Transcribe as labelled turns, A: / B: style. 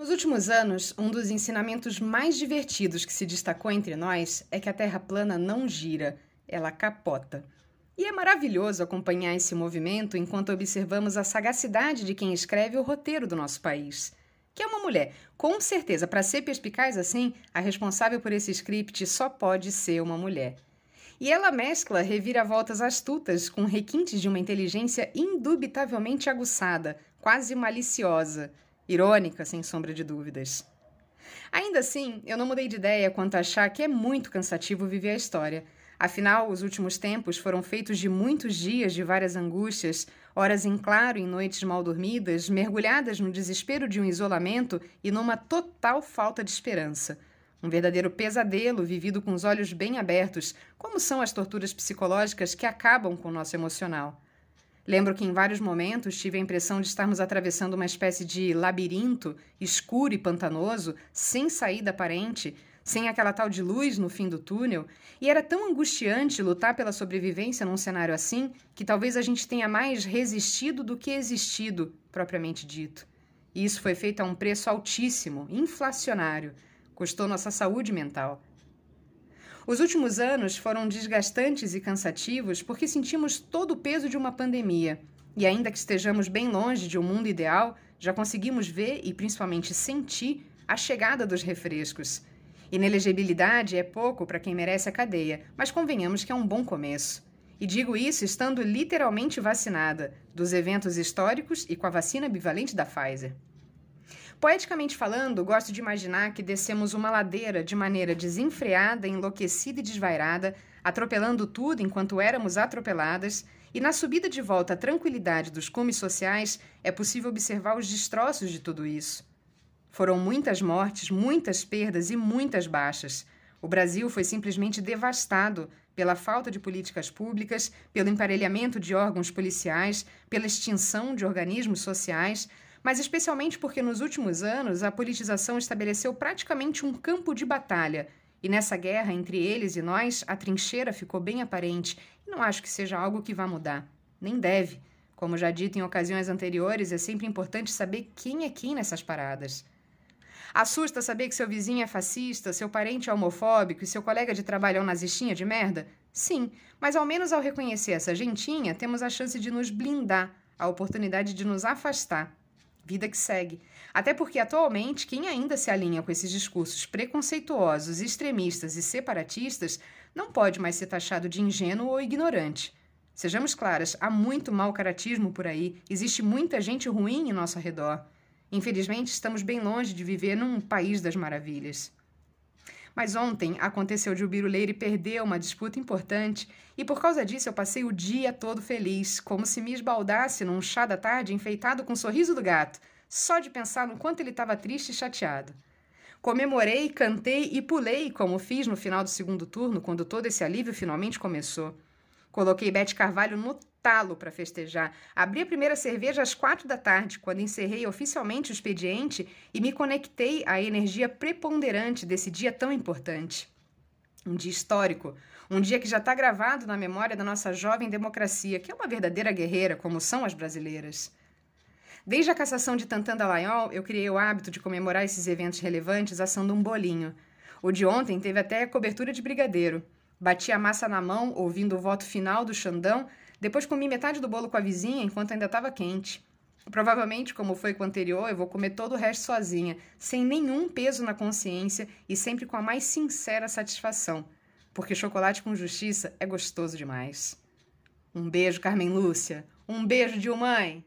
A: Nos últimos anos, um dos ensinamentos mais divertidos que se destacou entre nós é que a Terra plana não gira, ela capota. E é maravilhoso acompanhar esse movimento enquanto observamos a sagacidade de quem escreve o roteiro do nosso país. Que é uma mulher. Com certeza, para ser perspicaz assim, a responsável por esse script só pode ser uma mulher. E ela mescla reviravoltas astutas com requintes de uma inteligência indubitavelmente aguçada, quase maliciosa irônica, sem sombra de dúvidas. Ainda assim, eu não mudei de ideia quanto a achar que é muito cansativo viver a história. Afinal, os últimos tempos foram feitos de muitos dias de várias angústias, horas em claro em noites mal dormidas, mergulhadas no desespero de um isolamento e numa total falta de esperança. Um verdadeiro pesadelo vivido com os olhos bem abertos, como são as torturas psicológicas que acabam com o nosso emocional. Lembro que em vários momentos tive a impressão de estarmos atravessando uma espécie de labirinto escuro e pantanoso, sem saída aparente, sem aquela tal de luz no fim do túnel, e era tão angustiante lutar pela sobrevivência num cenário assim que talvez a gente tenha mais resistido do que existido, propriamente dito. E isso foi feito a um preço altíssimo, inflacionário, custou nossa saúde mental. Os últimos anos foram desgastantes e cansativos porque sentimos todo o peso de uma pandemia. E ainda que estejamos bem longe de um mundo ideal, já conseguimos ver e principalmente sentir a chegada dos refrescos. Inelegibilidade é pouco para quem merece a cadeia, mas convenhamos que é um bom começo. E digo isso estando literalmente vacinada dos eventos históricos e com a vacina bivalente da Pfizer. Poeticamente falando, gosto de imaginar que descemos uma ladeira de maneira desenfreada, enlouquecida e desvairada, atropelando tudo enquanto éramos atropeladas, e na subida de volta à tranquilidade dos cumes sociais é possível observar os destroços de tudo isso. Foram muitas mortes, muitas perdas e muitas baixas. O Brasil foi simplesmente devastado pela falta de políticas públicas, pelo emparelhamento de órgãos policiais, pela extinção de organismos sociais, mas especialmente porque nos últimos anos a politização estabeleceu praticamente um campo de batalha. E nessa guerra entre eles e nós, a trincheira ficou bem aparente, e não acho que seja algo que vá mudar. Nem deve. Como já dito em ocasiões anteriores, é sempre importante saber quem é quem nessas paradas. Assusta saber que seu vizinho é fascista, seu parente é homofóbico e seu colega de trabalho é um nazistinha de merda? Sim, mas ao menos ao reconhecer essa gentinha, temos a chance de nos blindar, a oportunidade de nos afastar Vida que segue. Até porque, atualmente, quem ainda se alinha com esses discursos preconceituosos, extremistas e separatistas não pode mais ser taxado de ingênuo ou ignorante. Sejamos claras, há muito mau caratismo por aí, existe muita gente ruim em nosso redor. Infelizmente, estamos bem longe de viver num país das maravilhas. Mas ontem aconteceu de o Biruleire perder uma disputa importante e por causa disso eu passei o dia todo feliz, como se me esbaldasse num chá da tarde enfeitado com o sorriso do gato, só de pensar no quanto ele estava triste e chateado. Comemorei, cantei e pulei, como fiz no final do segundo turno, quando todo esse alívio finalmente começou. Coloquei Bete Carvalho no talo para festejar. Abri a primeira cerveja às quatro da tarde, quando encerrei oficialmente o expediente e me conectei à energia preponderante desse dia tão importante. Um dia histórico, um dia que já está gravado na memória da nossa jovem democracia, que é uma verdadeira guerreira, como são as brasileiras. Desde a cassação de Tantan Dallagnol, eu criei o hábito de comemorar esses eventos relevantes assando um bolinho. O de ontem teve até cobertura de brigadeiro. Bati a massa na mão, ouvindo o voto final do Xandão, depois comi metade do bolo com a vizinha enquanto ainda estava quente. Provavelmente, como foi com o anterior, eu vou comer todo o resto sozinha, sem nenhum peso na consciência e sempre com a mais sincera satisfação, porque chocolate com justiça é gostoso demais. Um beijo, Carmen Lúcia. Um beijo, Dilmãe.